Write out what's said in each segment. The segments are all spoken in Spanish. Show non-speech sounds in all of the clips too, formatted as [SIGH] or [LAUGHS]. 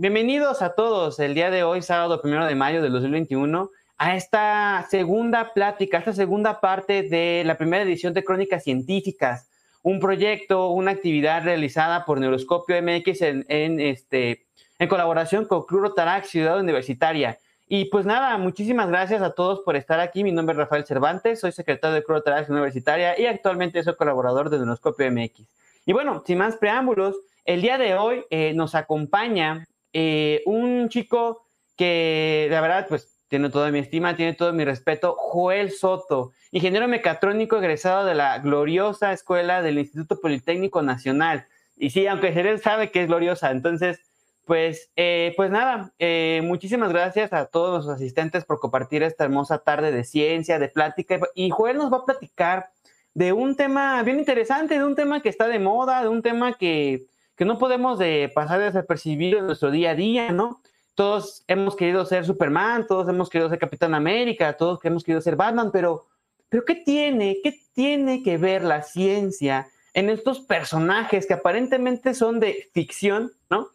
bienvenidos a todos el día de hoy, sábado primero de mayo del 2021, a esta segunda plática, esta segunda parte de la primera edición de Crónicas Científicas, un proyecto, una actividad realizada por Neuroscopio MX en, este, en colaboración con Club Rotarac Ciudad Universitaria. Y pues nada, muchísimas gracias a todos por estar aquí. Mi nombre es Rafael Cervantes, soy secretario de Club Rotarac Universitaria y actualmente soy colaborador de Neuroscopio MX. Y bueno, sin más preámbulos, el día de hoy eh, nos acompaña eh, un chico que la verdad pues tiene toda mi estima, tiene todo mi respeto, Joel Soto, ingeniero mecatrónico egresado de la gloriosa escuela del Instituto Politécnico Nacional. Y sí, aunque él sabe que es gloriosa, entonces, pues, eh, pues nada, eh, muchísimas gracias a todos los asistentes por compartir esta hermosa tarde de ciencia, de plática. Y Joel nos va a platicar de un tema bien interesante, de un tema que está de moda, de un tema que, que no podemos de pasar desapercibido en nuestro día a día, ¿no? todos hemos querido ser Superman, todos hemos querido ser Capitán América, todos hemos querido ser Batman, pero, pero ¿qué tiene? ¿Qué tiene que ver la ciencia en estos personajes que aparentemente son de ficción, ¿no?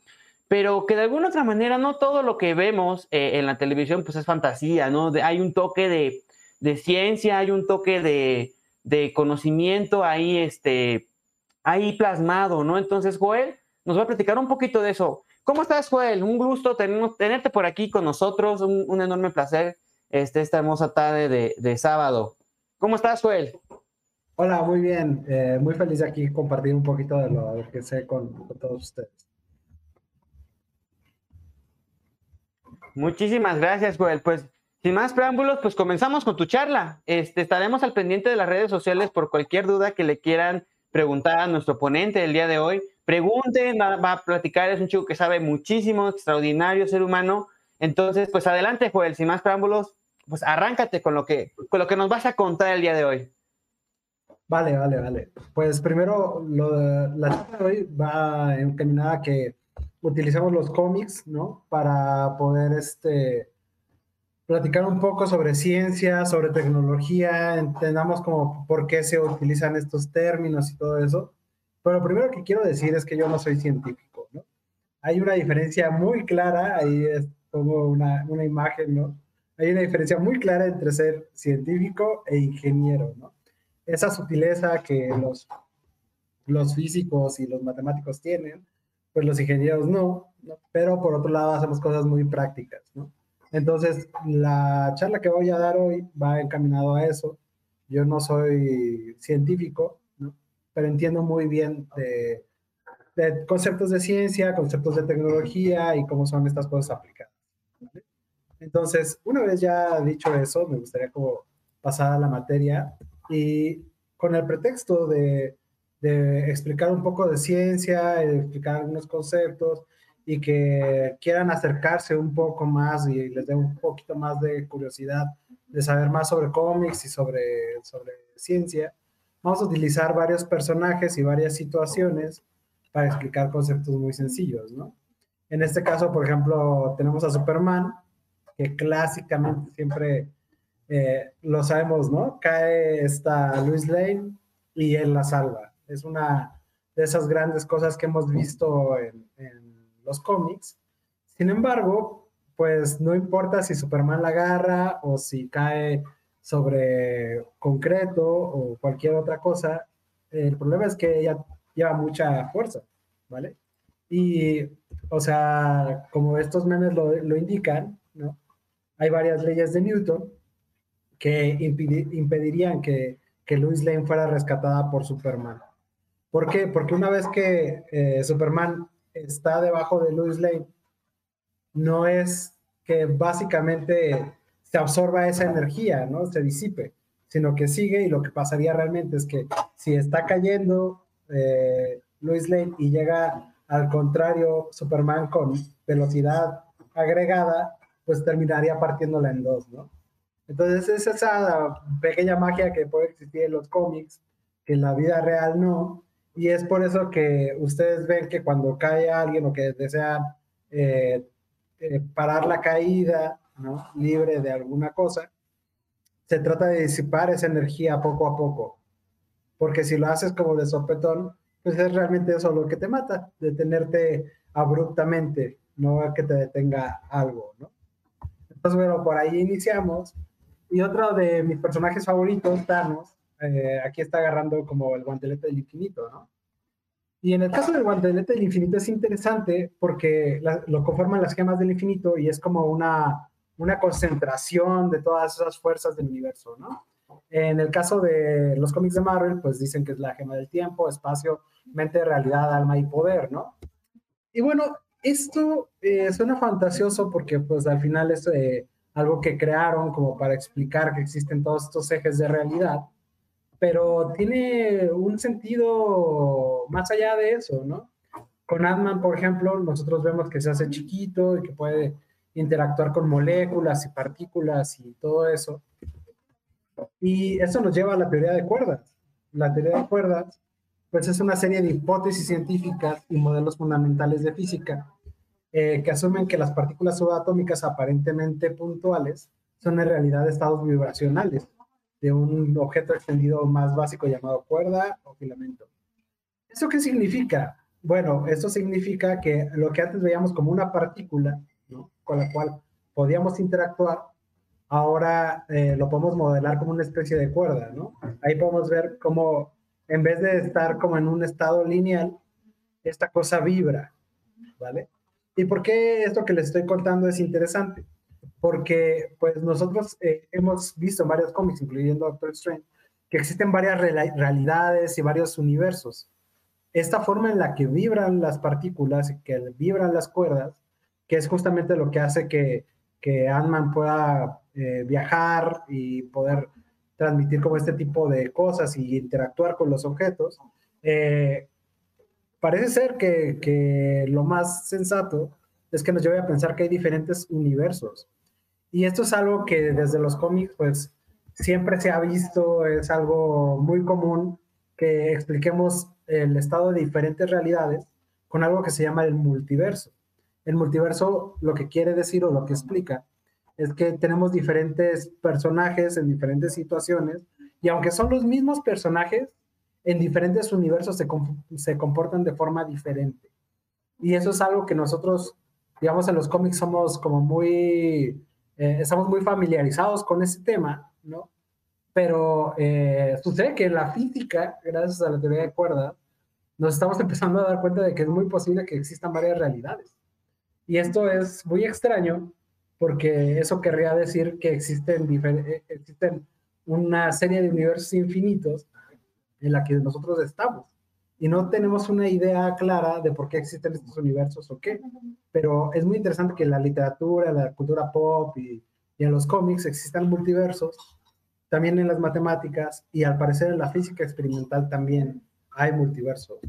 Pero que de alguna otra manera no todo lo que vemos eh, en la televisión pues es fantasía, ¿no? hay un toque de, ciencia, hay un toque de conocimiento ahí, este, ahí plasmado, ¿no? Entonces, Joel nos va a platicar un poquito de eso. ¿Cómo estás, Joel? Un gusto tenerte por aquí con nosotros, un, enorme placer este, esta hermosa tarde de, sábado. ¿Cómo estás, Joel? Hola, muy bien. Eh, muy feliz de aquí compartir un poquito de lo que sé con, todos ustedes. Muchísimas gracias, Joel. Pues sin más preámbulos, pues comenzamos con tu charla. Este, estaremos al pendiente de las redes sociales por cualquier duda que le quieran preguntar a nuestro ponente el día de hoy pregunten, va, a platicar, es un chico que sabe muchísimo, extraordinario ser humano. Entonces, pues adelante, Joel, sin más preámbulos, pues arráncate con lo que, con lo que nos vas a contar el día de hoy. Vale, vale, vale. Pues primero, la charla de hoy va encaminada a que utilizamos los cómics, ¿no? Para poder, este, platicar un poco sobre ciencia, sobre tecnología, entendamos como por qué se utilizan estos términos y todo eso. Pero lo primero que quiero decir es que yo no soy científico, ¿no? Hay una diferencia muy clara, ahí es como una, una imagen, ¿no? Hay una diferencia muy clara entre ser científico e ingeniero, ¿no? Esa sutileza que los, los físicos y los matemáticos tienen, pues los ingenieros no, ¿no? pero por otro lado hacemos cosas muy prácticas, ¿no? Entonces, la charla que voy a dar hoy va encaminado a eso. Yo no soy científico, pero entiendo muy bien de, conceptos de ciencia, conceptos de tecnología y cómo son estas cosas aplicadas. Entonces, una vez ya dicho eso, me gustaría como pasar a la materia y con el pretexto de, explicar un poco de ciencia, explicar algunos conceptos y que quieran acercarse un poco más y les dé un poquito más de curiosidad de saber más sobre cómics y sobre, sobre ciencia, vamos a utilizar varios personajes y varias situaciones para explicar conceptos muy sencillos, ¿no? En este caso, por ejemplo, tenemos a Superman, que clásicamente siempre eh, lo sabemos, ¿no? Cae esta Luis Lane y él la salva. Es una de esas grandes cosas que hemos visto en, en los cómics. Sin embargo, pues no importa si Superman la agarra o si cae sobre concreto o cualquier otra cosa, el problema es que ella lleva mucha fuerza, ¿vale? Y, o sea, como estos memes lo, indican, ¿no? Hay varias leyes de Newton que impedirían que, que Lois Lane fuera rescatada por Superman. ¿Por qué? Porque una vez que eh, Superman está debajo de Lois Lane, no es que básicamente se absorba esa energía, ¿no? Se disipe, sino que sigue y lo que pasaría realmente es que si está cayendo eh, Lois Lane y llega al contrario Superman con velocidad agregada, pues terminaría partiéndola en dos, ¿no? Entonces es esa pequeña magia que puede existir en los cómics, que en la vida real no, y es por eso que ustedes ven que cuando cae alguien o que desean eh, eh, parar la caída, ¿no? libre de alguna cosa, se trata de disipar esa energía poco a poco. Porque si lo haces como de sopetón, pues es realmente eso lo que te mata, detenerte abruptamente, no que te detenga algo, ¿no? Entonces, bueno, por ahí iniciamos. Y otro de mis personajes favoritos, Thanos, eh, aquí está agarrando como el guantelete del infinito, ¿no? Y en el caso del guantelete del infinito es interesante porque lo conforman las gemas del infinito y es como una, una concentración de todas esas fuerzas del universo, ¿no? En el caso de los cómics de Marvel, pues dicen que es la gema del tiempo, espacio, mente, realidad, alma y poder, ¿no? Y bueno, esto eh, suena fantasioso porque pues al final es eh, algo que crearon como para explicar que existen todos estos ejes de realidad, pero tiene un sentido más allá de eso, ¿no? Con Ant-Man, por ejemplo, nosotros vemos que se hace chiquito y que puede interactuar con moléculas y partículas y todo eso. Y eso nos lleva a la teoría de cuerdas. La teoría de cuerdas, pues es una serie de hipótesis científicas y modelos fundamentales de física eh, que asumen que las partículas subatómicas aparentemente puntuales son en realidad estados vibracionales de un objeto extendido más básico llamado cuerda o filamento. ¿Eso qué significa? Bueno, eso significa que lo que antes veíamos como una partícula, con la cual podíamos interactuar, ahora eh, lo podemos modelar como una especie de cuerda, ¿no? Ahí podemos ver cómo en vez de estar como en un estado lineal, esta cosa vibra, ¿vale? ¿Y por qué esto que les estoy contando es interesante? Porque pues nosotros eh, hemos visto en varios cómics, incluyendo Doctor Strange, que existen varias realidades y varios universos. Esta forma en la que vibran las partículas, que vibran las cuerdas, que es justamente lo que hace que, que Ant-Man pueda eh, viajar y poder transmitir como este tipo de cosas y interactuar con los objetos, eh, parece ser que, que, lo más sensato es que nos lleve a pensar que hay diferentes universos. Y esto es algo que desde los cómics, pues, siempre se ha visto, es algo muy común que expliquemos el estado de diferentes realidades con algo que se llama el multiverso. El multiverso lo que quiere decir o lo que explica es que tenemos diferentes personajes en diferentes situaciones y aunque son los mismos personajes, en diferentes universos se, se comportan de forma diferente. Y eso es algo que nosotros, digamos, en los cómics somos como muy, eh, estamos muy familiarizados con ese tema, ¿no? Pero eh, sucede que la física, gracias a la teoría de cuerdas, nos estamos empezando a dar cuenta de que es muy posible que existan varias realidades. Y esto es muy extraño porque eso querría decir que existen, eh, existen una serie de universos infinitos en la que nosotros estamos y no tenemos una idea clara de por qué existen estos universos o qué, pero es muy interesante que en la literatura, la cultura pop y, en los cómics existan multiversos, también en las matemáticas y al parecer en la física experimental también hay multiversos.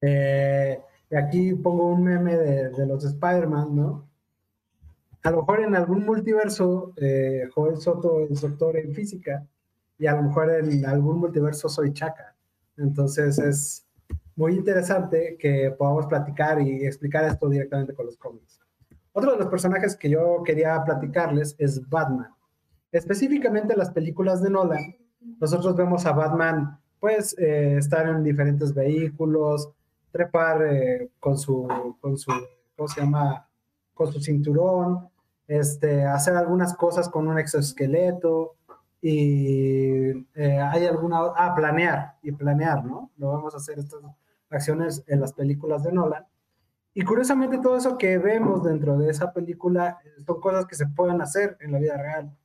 Eh, y aquí pongo un meme de, de los Spider-Man, ¿no? a lo mejor en algún multiverso eh, Joel Soto es doctor en física y a lo mejor en algún multiverso soy Chaka. Entonces es muy interesante que podamos platicar y explicar esto directamente con los cómics. Otro de los personajes que yo quería platicarles es Batman. Específicamente las películas de Nolan, nosotros vemos a Batman pues eh, estar en diferentes vehículos, trepar eh, con su, con su, ¿cómo se llama? Con su cinturón, este, hacer algunas cosas con un exoesqueleto y eh, hay alguna, ah, planear y planear, ¿no? Lo vamos a hacer estas acciones en las películas de Nolan. Y curiosamente todo eso que vemos dentro de esa película eh, son cosas que se pueden hacer en la vida real.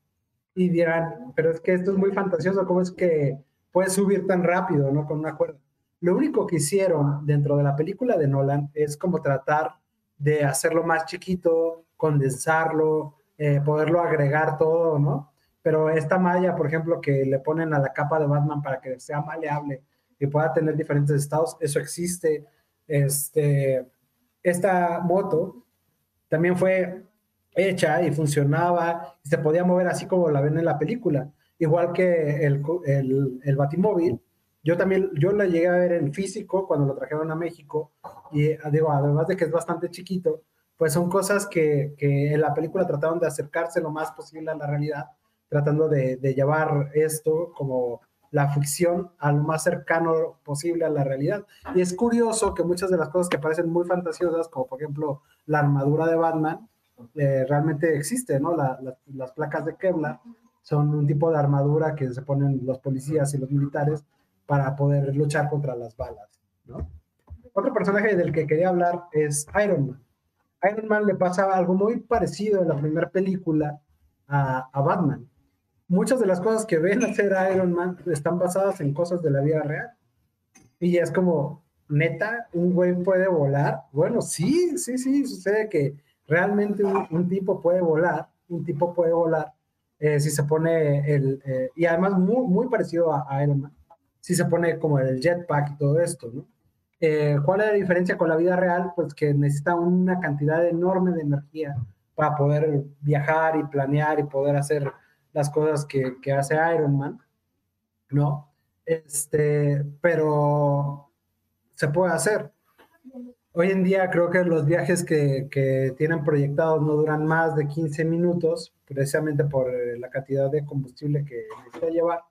Y dirán, pero es que esto es muy fantasioso, ¿cómo es que puedes subir tan rápido, ¿no? Con una cuerda. Lo único que hicieron dentro de la película de Nolan es como tratar de hacerlo más chiquito, condensarlo, eh, poderlo agregar todo, ¿no? Pero esta malla, por ejemplo, que le ponen a la capa de Batman para que sea maleable y pueda tener diferentes estados, eso existe. Este, esta moto también fue hecha y funcionaba y se podía mover así como la ven en la película. Igual que el, el, el Batimóvil, yo también, yo la llegué a ver en físico cuando lo trajeron a México y digo, además de que es bastante chiquito, pues son cosas que, que, en la película trataron de acercarse lo más posible a la realidad, tratando de, llevar esto como la ficción a lo más cercano posible a la realidad. Y es curioso que muchas de las cosas que parecen muy fantasiosas, como por ejemplo la armadura de Batman, eh, realmente existe, ¿no? las placas de Kevlar son un tipo de armadura que se ponen los policías y los militares para poder luchar contra las balas, ¿no? Otro personaje del que quería hablar es Iron Man. Iron Man le pasa algo muy parecido en la primera película a, a Batman. Muchas de las cosas que ven hacer a Iron Man están basadas en cosas de la vida real. Y es como, neta, un güey puede volar. Bueno, sí, sí, sí, sucede que realmente un, tipo puede volar, un tipo puede volar eh, si se pone el, eh, y además muy, muy parecido a, a, Iron Man, si se pone como el jetpack y todo esto, ¿no? Eh, ¿Cuál es la diferencia con la vida real? Pues que necesita una cantidad enorme de energía para poder viajar y planear y poder hacer las cosas que, que hace Iron Man, ¿no? Este, pero se puede hacer. Hoy en día creo que los viajes que, que, tienen proyectados no duran más de 15 minutos, precisamente por eh, la cantidad de combustible que necesita llevar.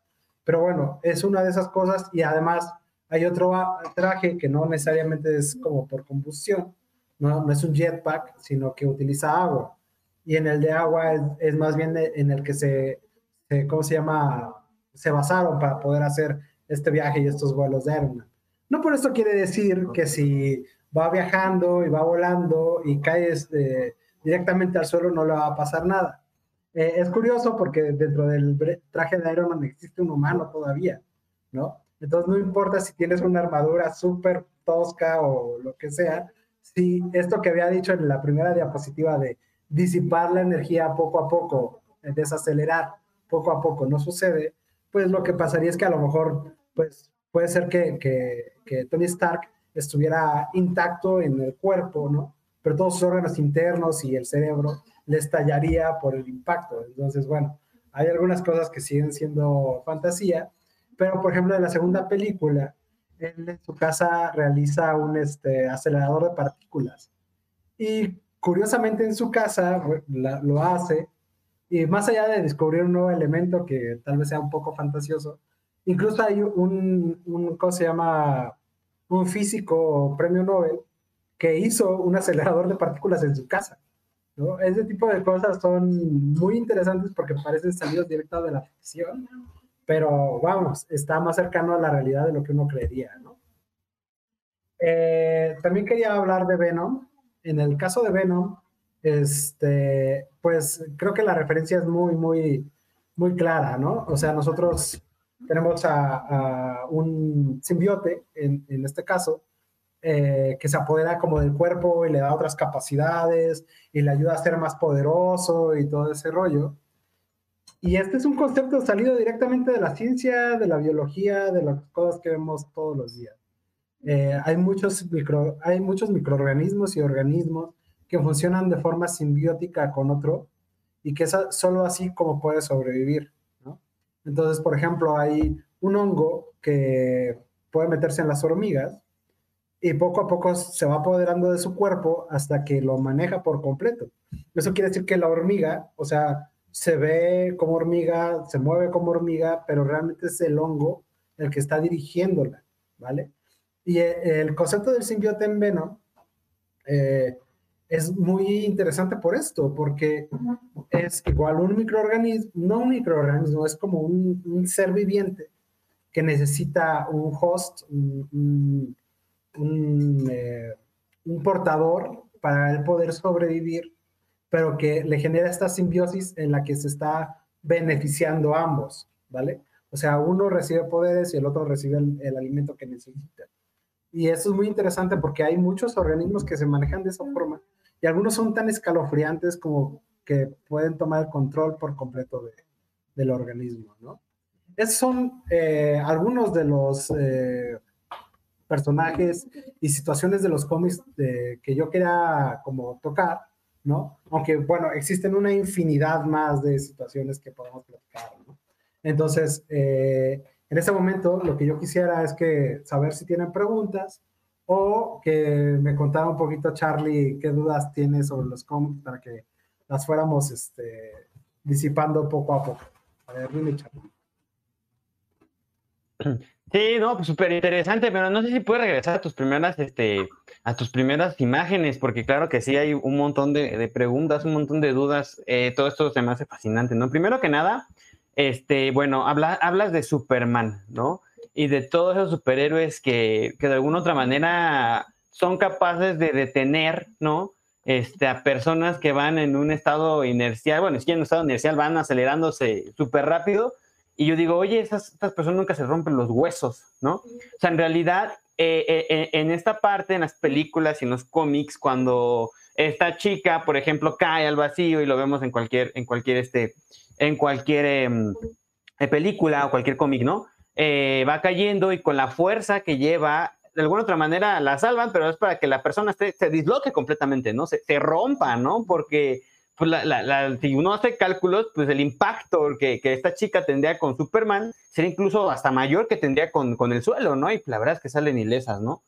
Pero bueno, es una de esas cosas y además hay otro traje que no necesariamente es como por combustión, no, no es un jetpack, sino que utiliza agua. Y en el de agua es, es más bien en el que se, se, ¿cómo se llama? Se basaron para poder hacer este viaje y estos vuelos de Ironman. No por esto quiere decir que si va viajando y va volando y cae este, directamente al suelo no le va a pasar nada. Eh, es curioso porque dentro del traje de Iron Man existe un humano todavía, ¿no? Entonces no importa si tienes una armadura súper tosca o lo que sea, si esto que había dicho en la primera diapositiva de disipar la energía poco a poco, desacelerar poco a poco no sucede, pues lo que pasaría es que a lo mejor, pues puede ser que Tony Stark estuviera intacto en el cuerpo, ¿no? Pero todos sus órganos internos y el cerebro le estallaría por el impacto. Entonces, bueno, hay algunas cosas que siguen siendo fantasía, pero, por ejemplo, en la segunda película, él en su casa realiza un este, acelerador de partículas. Y curiosamente en su casa lo hace, y más allá de descubrir un nuevo elemento que tal vez sea un poco fantasioso, incluso hay un, un ¿cómo se llama? Un físico premio Nobel que hizo un acelerador de partículas en su casa. Ese tipo de cosas son muy interesantes porque parecen salidos directos de la ficción pero vamos, está más cercano a la realidad de lo que uno creería, ¿no? Eh, también quería hablar de Venom. En el caso de Venom, este, pues creo que la referencia es muy, muy, muy clara, ¿no? O sea, nosotros tenemos a, un simbiote, en, este caso, eh, que se apodera como del cuerpo y le da otras capacidades y le ayuda a ser más poderoso y todo ese rollo. Y este es un concepto salido directamente de la ciencia, de la biología, de las cosas que vemos todos los días. Eh, hay, muchos micro, hay muchos microorganismos y organismos que funcionan de forma simbiótica con otro y que es solo así como puede sobrevivir. Entonces, por ejemplo, hay un hongo que puede meterse en las hormigas y poco a poco se va apoderando de su cuerpo hasta que lo maneja por completo. Eso quiere decir que la hormiga, o sea, se ve como hormiga, se mueve como hormiga, pero realmente es el hongo el que está dirigiéndola, ¿vale? Y eh, el concepto del simbiote en Venom eh, es muy interesante por esto, porque es igual un microorganismo, no un microorganismo, es como un, ser viviente que necesita un host, un, eh, un portador para él poder sobrevivir pero que le genera esta simbiosis en la que se está beneficiando a ambos, ¿vale? O sea, uno recibe poderes y el otro recibe el, alimento que necesita. Y eso es muy interesante porque hay muchos organismos que se manejan de esa forma y algunos son tan escalofriantes como que pueden tomar el control por completo del organismo, ¿no? Esos son eh, algunos de los eh, personajes y situaciones de los cómics que yo quería como tocar ¿no? Aunque, bueno, existen una infinidad más de situaciones que podemos platicar, ¿no? Entonces, eh, en este momento, lo que yo quisiera es que saber si tienen preguntas o que me contara un poquito, Charlie, qué dudas tiene sobre los cómics para que las fuéramos este, disipando poco a poco. A ver, dime, Charlie. Sí, no, pues súper interesante, pero no sé si puedes regresar a tus primeras, este, a tus primeras imágenes, porque claro que sí hay un montón de, preguntas, un montón de dudas. Eh, todo esto se me hace fascinante, ¿no? Primero que nada, este, bueno, hablas de Superman, ¿no? Y de todos esos superhéroes que, que de alguna otra manera son capaces de detener, ¿no? Este, a personas que van en un estado inercial, bueno, si en un estado inercial van acelerándose súper rápido, y yo digo, oye, esas, estas personas nunca se rompen los huesos, ¿no? O sea, en realidad, eh, eh, eh, en esta parte, en las películas y en los cómics, cuando esta chica, por ejemplo, cae al vacío y lo vemos en cualquier, en cualquier, este, en cualquier em, película o cualquier cómic, ¿no? va cayendo y con la fuerza que lleva, de alguna otra manera la salvan, pero es para que la persona se disloque completamente, ¿no? Se, se rompa, ¿no? Porque pues la, si uno hace cálculos, pues el impacto que, que, esta chica tendría con Superman sería incluso hasta mayor que tendría con, con, el suelo, ¿no? Y la verdad es que salen ilesas, ¿no?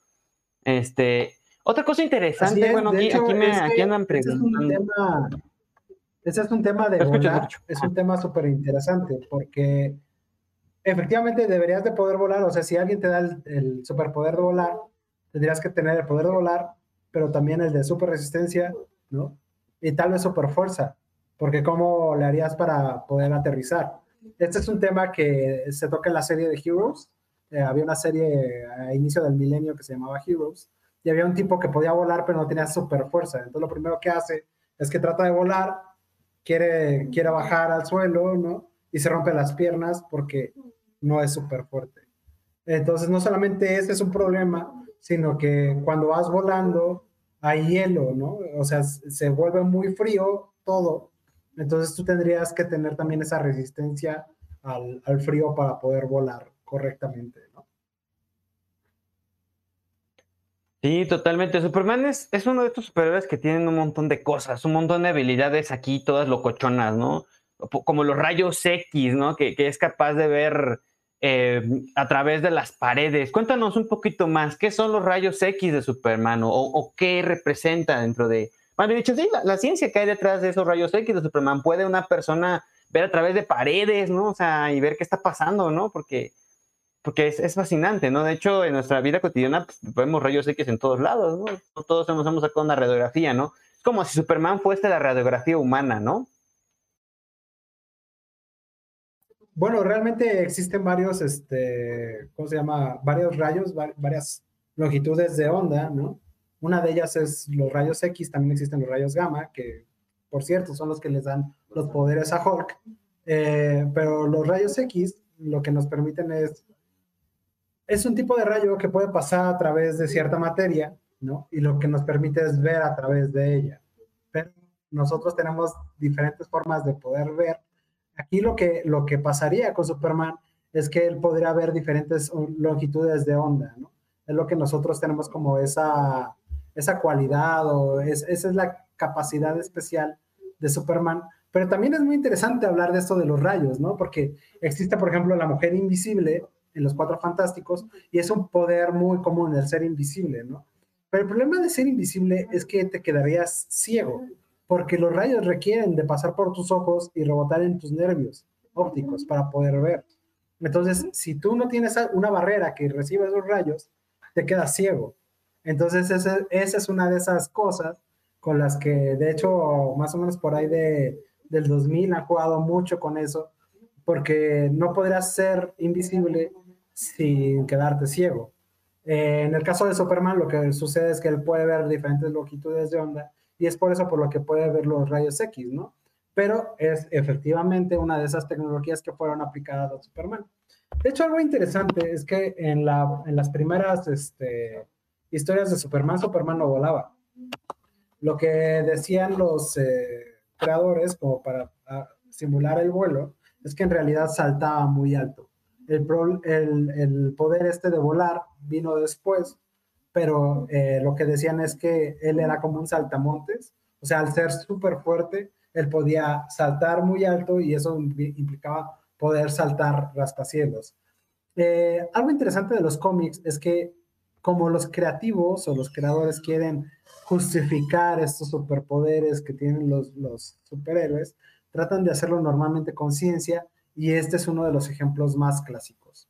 Este, otra cosa interesante, bueno, aquí, aquí, me, aquí, andan preguntando. Ese es un tema, de volar, es un tema súper interesante, porque efectivamente deberías de poder volar, o sea, si alguien te da el, el superpoder de volar, tendrías que tener el poder de volar, pero también el de super resistencia, ¿no? y tal vez super fuerza, porque ¿cómo le harías para poder aterrizar? Este es un tema que se toca en la serie de Heroes. Eh, había una serie a inicio del milenio que se llamaba Heroes y había un tipo que podía volar pero no tenía super fuerza. Entonces lo primero que hace es que trata de volar, quiere, quiere bajar al suelo, ¿no? Y se rompe las piernas porque no es súper fuerte. Entonces no solamente ese es un problema, sino que cuando vas volando hay hielo, ¿no? O sea, se vuelve muy frío todo. Entonces tú tendrías que tener también esa resistencia al, frío para poder volar correctamente, ¿no? Sí, totalmente. Superman es, uno de estos superhéroes que tienen un montón de cosas, un montón de habilidades aquí, todas locochonas, ¿no? Como los rayos X, ¿no? Que, que es capaz de ver eh, a través de las paredes. Cuéntanos un poquito más, ¿qué son los rayos X de Superman o, qué representa dentro de... Bueno, dicho, sí, la, ciencia que hay detrás de esos rayos X de Superman. ¿Puede una persona ver a través de paredes, ¿no? O sea, y ver qué está pasando, ¿no? Porque, porque es, fascinante, ¿no? De hecho, en nuestra vida cotidiana pues, vemos rayos X en todos lados, ¿no? Todos hemos, hemos sacado una radiografía, ¿no? Es como si Superman fuese la radiografía humana, ¿no? Bueno, realmente existen varios, este, ¿cómo se llama? Varios rayos, varias longitudes de onda, ¿no? Una de ellas es los rayos X, también existen los rayos gamma, que por cierto son los que les dan los poderes a Hulk. Eh, pero los rayos X lo que nos permiten es, es un tipo de rayo que puede pasar a través de cierta materia, ¿no? Y lo que nos permite es ver a través de ella. Pero nosotros tenemos diferentes formas de poder ver Aquí lo que, lo que pasaría con Superman es que él podría ver diferentes longitudes de onda, ¿no? Es lo que nosotros tenemos como esa, esa cualidad o esa es la capacidad especial de Superman. Pero también es muy interesante hablar de esto de los rayos, ¿no? Porque existe, por ejemplo, la mujer invisible en los Cuatro Fantásticos y es un poder muy común el ser invisible, ¿no? Pero el problema de ser invisible es que te quedarías ciego porque los rayos requieren de pasar por tus ojos y rebotar en tus nervios ópticos para poder ver. Entonces, si tú no tienes una barrera que reciba esos rayos, te quedas ciego. Entonces, esa, es una de esas cosas con las que, de hecho, más o menos por ahí de, del 2000 ha jugado mucho con eso, porque no podrás ser invisible sin quedarte ciego. Eh, en el caso de Superman, lo que sucede es que él puede ver diferentes longitudes de onda y es por eso por lo que puede ver los rayos X, ¿no? Pero es efectivamente una de esas tecnologías que fueron aplicadas a Superman. De hecho, algo interesante es que en, la, en las primeras este, historias de Superman, Superman no volaba. Lo que decían los eh, creadores, como para ah, simular el vuelo, es que en realidad saltaba muy alto. El, poder este de volar vino después pero eh, lo que decían es que él era como un saltamontes, o sea, al ser súper fuerte, él podía saltar muy alto y eso implicaba poder saltar rascacielos. Eh, algo interesante de los cómics es que como los creativos o los creadores quieren justificar estos superpoderes que tienen los superhéroes, tratan de hacerlo normalmente con ciencia y este es uno de los ejemplos más clásicos.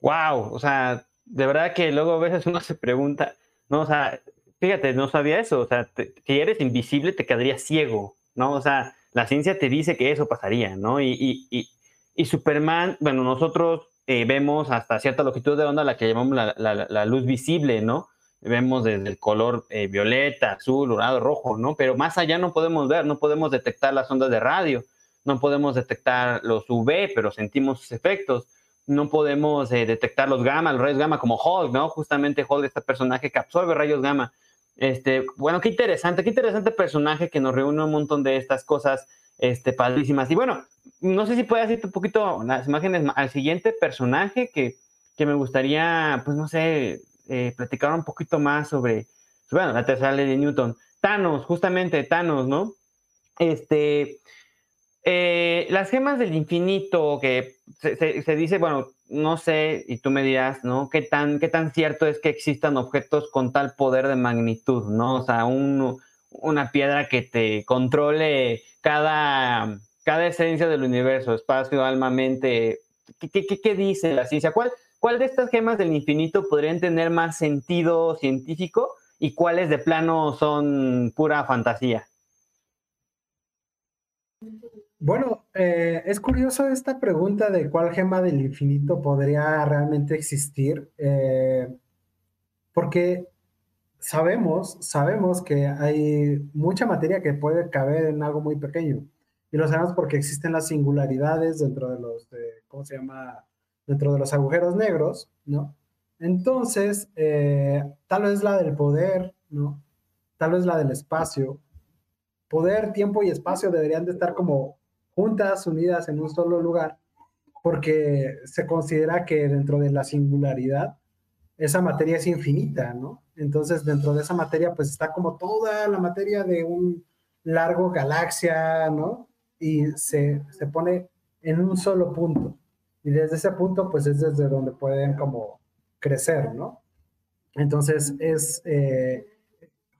Wow, o sea, de verdad que luego a veces uno se pregunta, no, o sea, fíjate, no sabía eso, o sea, te, si eres invisible te quedarías ciego, ¿no? O sea, la ciencia te dice que eso pasaría, ¿no? Y, y, y, Superman, bueno, nosotros eh, vemos hasta cierta longitud de onda la que llamamos la luz visible, ¿no? Vemos desde el color eh, violeta, azul, dorado, rojo, ¿no? Pero más allá no podemos ver, no podemos detectar las ondas de radio, no podemos detectar los UV, pero sentimos sus efectos no podemos eh, detectar los gamma, los rayos gamma, como Hulk, ¿no? Justamente Hulk, este personaje que absorbe rayos gamma. Este, bueno, qué interesante, qué interesante personaje que nos reúne un montón de estas cosas este, padrísimas. Y bueno, no sé si puedes decirte un poquito las imágenes al siguiente personaje que, que me gustaría, pues no sé, eh, platicar un poquito más sobre, bueno, la tercera ley de Newton. Thanos, justamente Thanos, ¿no? Este, eh, las gemas del infinito, que se, dice, bueno, no sé, y tú me dirás, ¿no? ¿Qué tan, ¿Qué tan cierto es que existan objetos con tal poder de magnitud, ¿no? O sea, una piedra que te controle cada, cada esencia del universo, espacio, alma, mente. ¿Qué, qué, dice la ciencia? ¿Cuál, ¿Cuál de estas gemas del infinito podrían tener más sentido científico y cuáles de plano son pura fantasía? Bueno, eh, es curioso esta pregunta de cuál gema del infinito podría realmente existir, eh, porque sabemos, sabemos que hay mucha materia que puede caber en algo muy pequeño. Y lo sabemos porque existen las singularidades dentro de los, ¿cómo se llama? Dentro de los agujeros negros, ¿no? Entonces, eh, tal vez la del poder, ¿no? Tal vez la del espacio. Poder, tiempo y espacio deberían de estar como juntas, unidas en un solo lugar, porque se considera que dentro de la singularidad esa materia es infinita, ¿no? Entonces dentro de esa materia pues está como toda la materia de un largo galaxia, ¿no? Y se, se pone en un solo punto. Y desde ese punto pues es desde donde pueden como crecer, ¿no? Entonces es eh,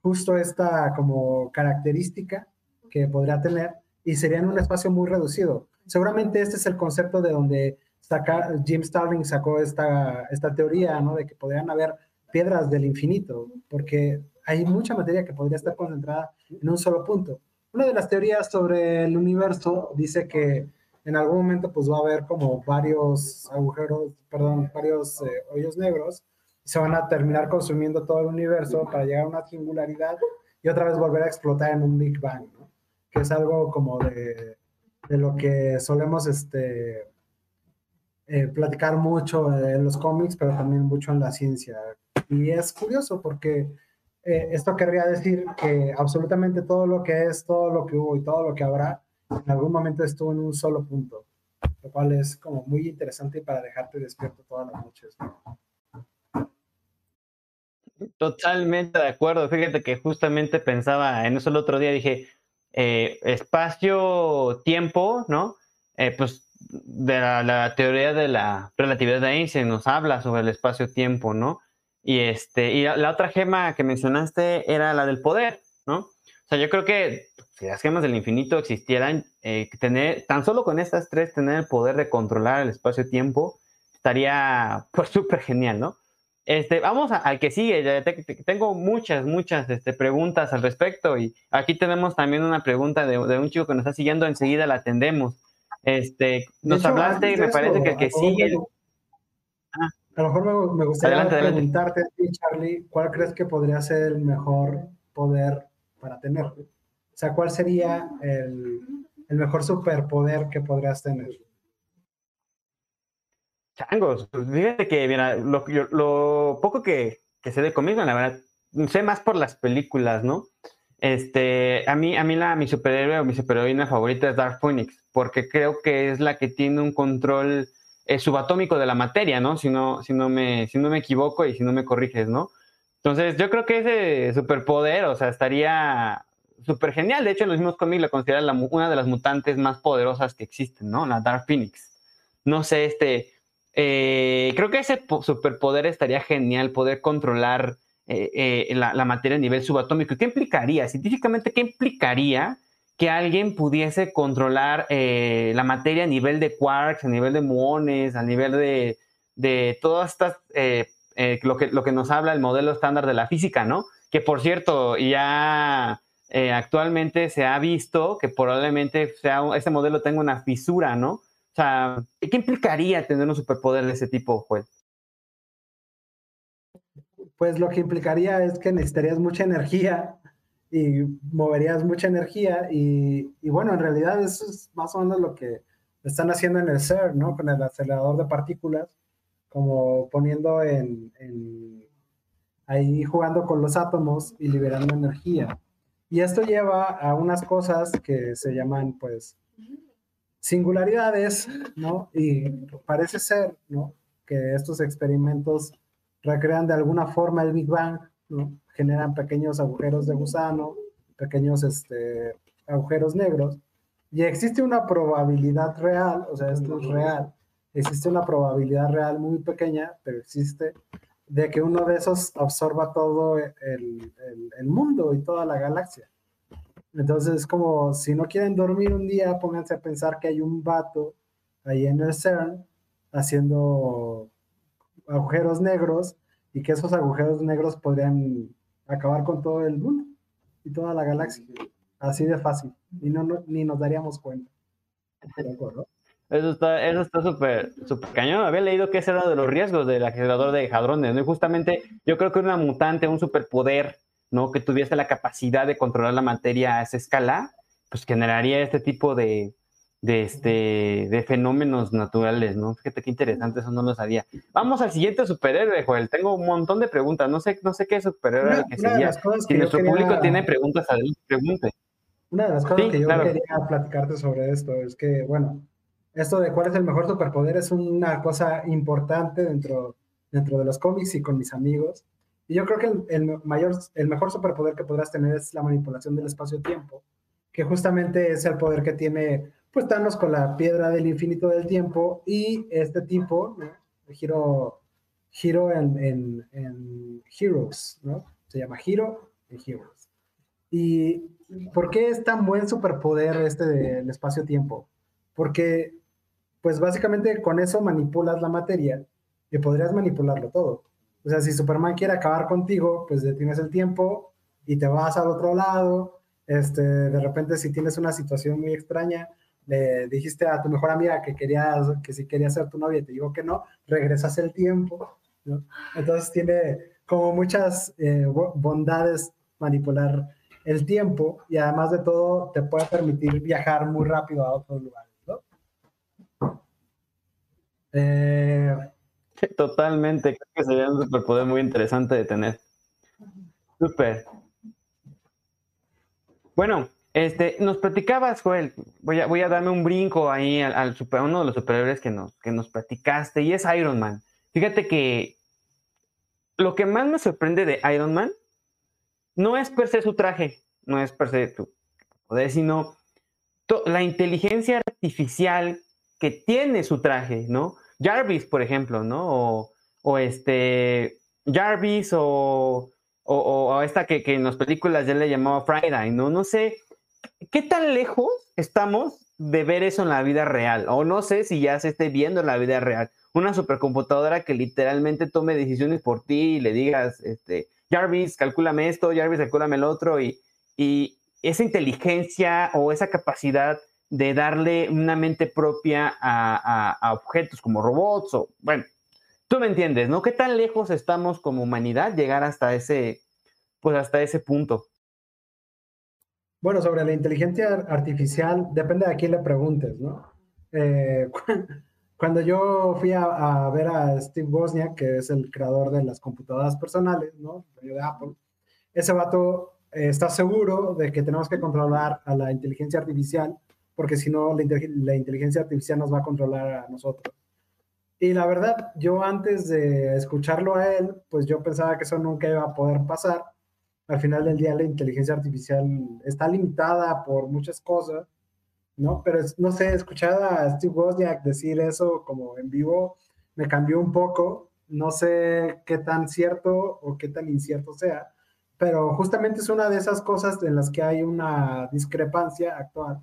justo esta como característica que podría tener y sería en un espacio muy reducido. Seguramente este es el concepto de donde saca, Jim Starling sacó esta, esta teoría, ¿no? De que podrían haber piedras del infinito, porque hay mucha materia que podría estar concentrada en un solo punto. Una de las teorías sobre el universo dice que en algún momento pues va a haber como varios agujeros, perdón, varios eh, hoyos negros, se van a terminar consumiendo todo el universo para llegar a una singularidad y otra vez volver a explotar en un Big Bang, ¿no? que es algo como de, de lo que solemos este, eh, platicar mucho en los cómics, pero también mucho en la ciencia. Y es curioso porque eh, esto querría decir que absolutamente todo lo que es, todo lo que hubo y todo lo que habrá, en algún momento estuvo en un solo punto, lo cual es como muy interesante para dejarte despierto todas las noches. Totalmente de acuerdo. Fíjate que justamente pensaba en eso el otro día, dije, eh, espacio-tiempo, ¿no? Eh, pues de la, teoría de la relatividad de Einstein nos habla sobre el espacio-tiempo, ¿no? Y, este, y la, otra gema que mencionaste era la del poder, ¿no? O sea, yo creo que si las gemas del infinito existieran, eh, tener, tan solo con estas tres, tener el poder de controlar el espacio-tiempo, estaría pues súper genial, ¿no? Este, vamos al que sigue. tengo muchas, muchas este, preguntas al respecto y aquí tenemos también una pregunta de, un chico que nos está siguiendo. Enseguida la atendemos. Este, nos hablaste y me parece que el que sigue. Ah. a lo mejor me, gustaría preguntarte Charlie, ¿cuál crees que podría ser el mejor poder para tener? O sea, ¿cuál sería el, el mejor superpoder que podrías tener? Changos, pues fíjate que mira, lo, lo poco que, que sé de conmigo, la verdad, sé más por las películas, ¿no? Este, a mí, a mí la, mi superhéroe o mi superheroína favorita es Dark Phoenix, porque creo que es la que tiene un control eh, subatómico de la materia, ¿no? Si no, si no me, si no me equivoco y si no me corriges, ¿no? Entonces, yo creo que ese superpoder, o sea, estaría súper genial. De hecho, los mismos cómics la consideran una de las mutantes más poderosas que existen, ¿no? La Dark Phoenix. No sé, este, eh, creo que ese superpoder estaría genial, poder controlar eh, eh, la, materia a nivel subatómico. ¿Qué implicaría? Científicamente, ¿qué implicaría que alguien pudiese controlar la materia a nivel de quarks, a nivel de muones, a nivel de, todas estas, lo que nos habla el modelo estándar de la física, ¿no? Que por cierto, ya eh, actualmente se ha visto que probablemente sea, este modelo tenga una fisura, ¿no? O sea, ¿qué implicaría tener un superpoder de ese tipo, Joel? Pues lo que implicaría es que necesitarías mucha energía y moverías mucha energía y, bueno, en realidad eso es más o menos lo que están haciendo en el CERN, ¿no? Con el acelerador de partículas, como poniendo en, en ahí jugando con los átomos y liberando energía. Y esto lleva a unas cosas que se llaman, pues, singularidades, ¿no? Y parece ser, ¿no? Que estos experimentos recrean de alguna forma el Big Bang, ¿no? Generan pequeños agujeros de gusano, pequeños este, agujeros negros, y existe una probabilidad real, o sea, esto es real, existe una probabilidad real muy pequeña, pero existe, de que uno de esos absorba todo el, el, mundo y toda la galaxia. Entonces, es como si no quieren dormir un día, pónganse a pensar que hay un vato ahí en el CERN haciendo agujeros negros y que esos agujeros negros podrían acabar con todo el mundo y toda la galaxia. Así de fácil. Y no, ni nos daríamos cuenta. ¿De acuerdo? Eso está, eso está súper, súper cañón. Había leído que ese era uno de los riesgos del acelerador de hadrones, ¿no? Y justamente yo creo que una mutante, un superpoder, ¿no? Que tuviese la capacidad de controlar la materia a esa escala, pues generaría este tipo de, de, este, de fenómenos naturales, ¿no? Fíjate qué interesante, eso no lo sabía. Vamos al siguiente superhéroe, Joel. Tengo un montón de preguntas. No sé, no sé qué superhéroe que sería. Si nuestro público tiene preguntas, adelante, pregunte. Una de las cosas que yo quería platicarte sobre esto es que, bueno, esto de cuál es el mejor superpoder es una cosa importante dentro, dentro de los cómics y con mis amigos. Y yo creo que el, mayor, el mejor superpoder que podrás tener es la manipulación del espacio-tiempo, que justamente es el poder que tiene, pues, Thanos con la piedra del infinito del tiempo y este tipo, ¿no? Hero, Hero en, en, en, Heroes, ¿no? Se llama Hero en Heroes. ¿Y por qué es tan buen superpoder este del espacio-tiempo? Porque pues básicamente con eso manipulas la materia y podrías manipularlo todo. O sea, si Superman quiere acabar contigo, pues detienes el tiempo y te vas al otro lado. Este, de repente, si tienes una situación muy extraña, le dijiste a tu mejor amiga que querías, que si quería ser tu novia te digo que no, regresas el tiempo. Entonces tiene como muchas eh, bondades manipular el tiempo y además de todo te puede permitir viajar muy rápido a otros lugares. Eh, Totalmente, creo que sería un superpoder muy interesante de tener. Súper. Bueno, este, nos platicabas, Joel, voy a, voy a darme un brinco ahí al, super, uno de los superhéroes que nos, que nos platicaste, y es Iron Man. Fíjate que lo que más me sorprende de Iron Man no es per se su traje, no es per se su poder, sino la inteligencia artificial que tiene su traje, ¿no? Jarvis, por ejemplo, ¿no? O, este, Jarvis o, o, esta que, en las películas ya le llamaba Friday, ¿no? No sé, ¿qué tan lejos estamos de ver eso en la vida real? O no sé si ya se esté viendo en la vida real. Una supercomputadora que literalmente tome decisiones por ti y le digas, este, Jarvis, calcúlame esto, Jarvis, calcúlame el otro, y, y esa inteligencia o esa capacidad de darle una mente propia a, objetos como robots o, bueno, tú me entiendes, ¿no? ¿Qué tan lejos estamos como humanidad llegar hasta ese, pues hasta ese punto? Bueno, sobre la inteligencia artificial, depende de a quién le preguntes, ¿no? Eh, [LAUGHS] cuando yo fui a, ver a Steve Wozniak, que es el creador de las computadoras personales, ¿no? De Apple, ese vato eh, está seguro de que tenemos que controlar a la inteligencia artificial porque si no, la, inteligencia artificial nos va a controlar a nosotros. Y la verdad, yo antes de escucharlo a él, pues yo pensaba que eso nunca iba a poder pasar. Al final del día, la inteligencia artificial está limitada por muchas cosas, ¿no? Pero no sé, escuchar a Steve Wozniak decir eso como en vivo me cambió un poco. No sé qué tan cierto o qué tan incierto sea, pero justamente es una de esas cosas en las que hay una discrepancia actual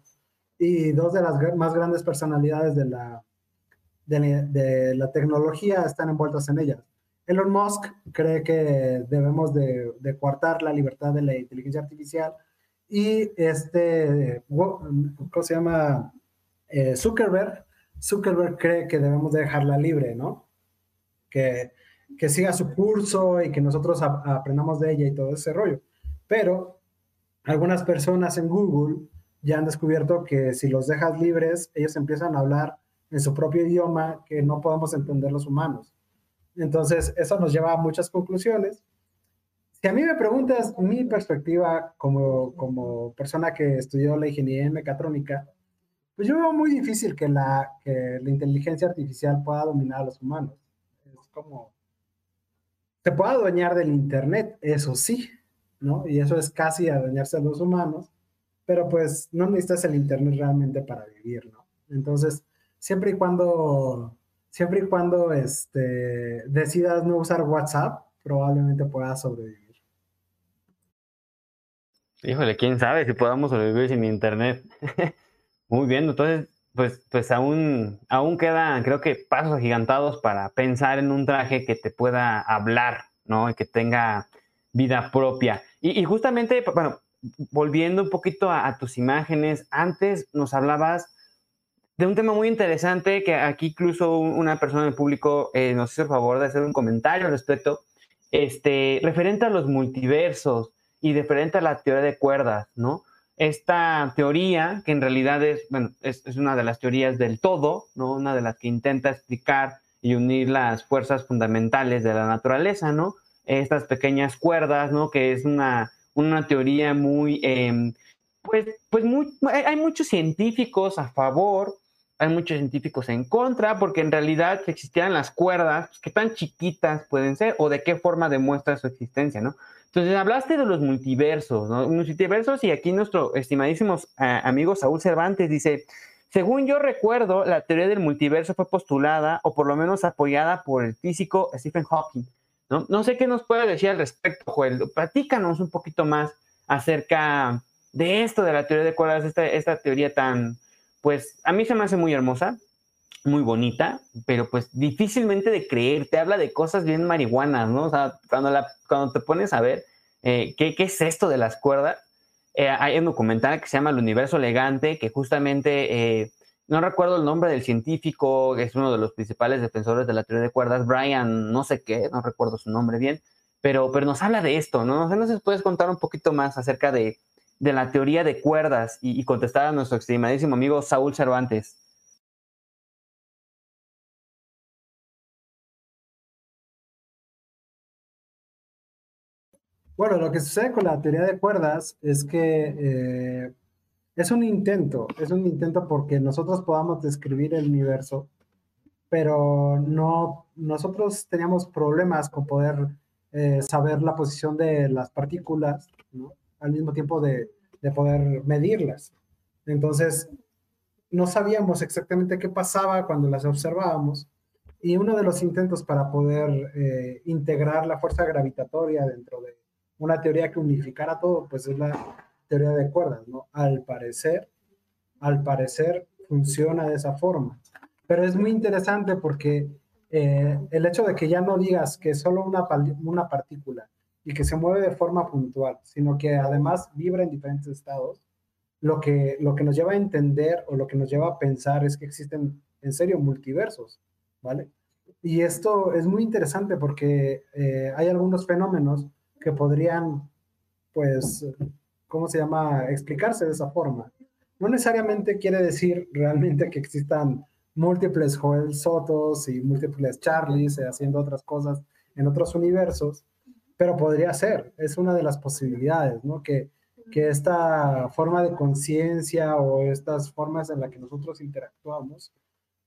y dos de las más grandes personalidades de la, de, la tecnología están envueltas en ellas. Elon Musk cree que debemos de, de coartar la libertad de la inteligencia artificial y este, ¿cómo se llama? Eh, Zuckerberg, Zuckerberg cree que debemos dejarla libre, ¿no? Que, que siga su curso y que nosotros aprendamos de ella y todo ese rollo. Pero algunas personas en Google ya han descubierto que si los dejas libres, ellos empiezan a hablar en su propio idioma que no podemos entender los humanos. Entonces, eso nos lleva a muchas conclusiones. Si a mí me preguntas mi perspectiva como, como persona que estudió la ingeniería en mecatrónica, pues yo veo muy difícil que la, que la inteligencia artificial pueda dominar a los humanos. Es como, se puede adueñar del Internet, eso sí, ¿no? Y eso es casi adueñarse a los humanos, pero pues no necesitas el Internet realmente para vivir, ¿no? Entonces, siempre y cuando, siempre y cuando este, decidas no usar WhatsApp, probablemente puedas sobrevivir. Híjole, quién sabe si podamos sobrevivir sin internet. [LAUGHS] Muy bien, entonces, pues, pues aún, aún quedan, creo que, pasos agigantados para pensar en un traje que te pueda hablar, ¿no? Y que tenga vida propia. Y, justamente, bueno, volviendo un poquito a, tus imágenes, antes nos hablabas de un tema muy interesante que aquí incluso una persona del público eh, nos hizo el favor de hacer un comentario al respecto, este, referente a los multiversos y referente a la teoría de cuerdas, ¿no? Esta teoría, que en realidad es, bueno, es, es, una de las teorías del todo, ¿no? Una de las que intenta explicar y unir las fuerzas fundamentales de la naturaleza, ¿no? Estas pequeñas cuerdas, ¿no? Que es una, una teoría muy, eh, pues, pues muy, hay muchos científicos a favor, hay muchos científicos en contra, porque en realidad si existieran las cuerdas, pues, ¿qué tan chiquitas pueden ser o de qué forma demuestra su existencia, no? Entonces hablaste de los multiversos, ¿no? Multiversos y aquí nuestro estimadísimo eh, amigo Saúl Cervantes dice, según yo recuerdo, la teoría del multiverso fue postulada o por lo menos apoyada por el físico Stephen Hawking, ¿no? No sé qué nos puede decir al respecto, Joel. Platícanos un poquito más acerca de esto, de la teoría de cuerdas, esta, esta teoría tan, pues a mí se me hace muy hermosa, muy bonita, pero pues difícilmente de creer, te habla de cosas bien marihuanas, ¿no? O sea, cuando, la, cuando te pones a ver eh, ¿qué, ¿qué, es esto de las cuerdas, eh, hay un documental que se llama El Universo Elegante, que justamente, eh, no recuerdo el nombre del científico, es uno de los principales defensores de la teoría de cuerdas, Brian, no sé qué, no recuerdo su nombre bien, pero, pero nos habla de esto, ¿no? No sé si puedes contar un poquito más acerca de, de la teoría de cuerdas y, y contestar a nuestro estimadísimo amigo Saúl Cervantes. Bueno, lo que sucede con la teoría de cuerdas es que eh, es un intento, es un intento porque nosotros podamos describir el universo, pero no, nosotros teníamos problemas con poder eh, saber la posición de las partículas, al mismo tiempo de, de poder medirlas. Entonces, no sabíamos exactamente qué pasaba cuando las observábamos. Y uno de los intentos para poder eh, integrar la fuerza gravitatoria dentro de una teoría que unificara todo, pues es la teoría de cuerdas, ¿no? Al parecer, al parecer funciona de esa forma. Pero es muy interesante porque eh, el hecho de que ya no digas que es solo una, una partícula y que se mueve de forma puntual, sino que además vibra en diferentes estados, lo que, lo que nos lleva a entender o lo que nos lleva a pensar es que existen en serio multiversos, ¿vale? Y esto es muy interesante porque eh, hay algunos fenómenos que podrían, pues, ¿cómo se llama?, explicarse de esa forma. No necesariamente quiere decir realmente que existan múltiples Joel Sotos y múltiples Charlies haciendo otras cosas en otros universos, pero podría ser, es una de las posibilidades, ¿no? Que, que esta forma de conciencia o estas formas en las que nosotros interactuamos,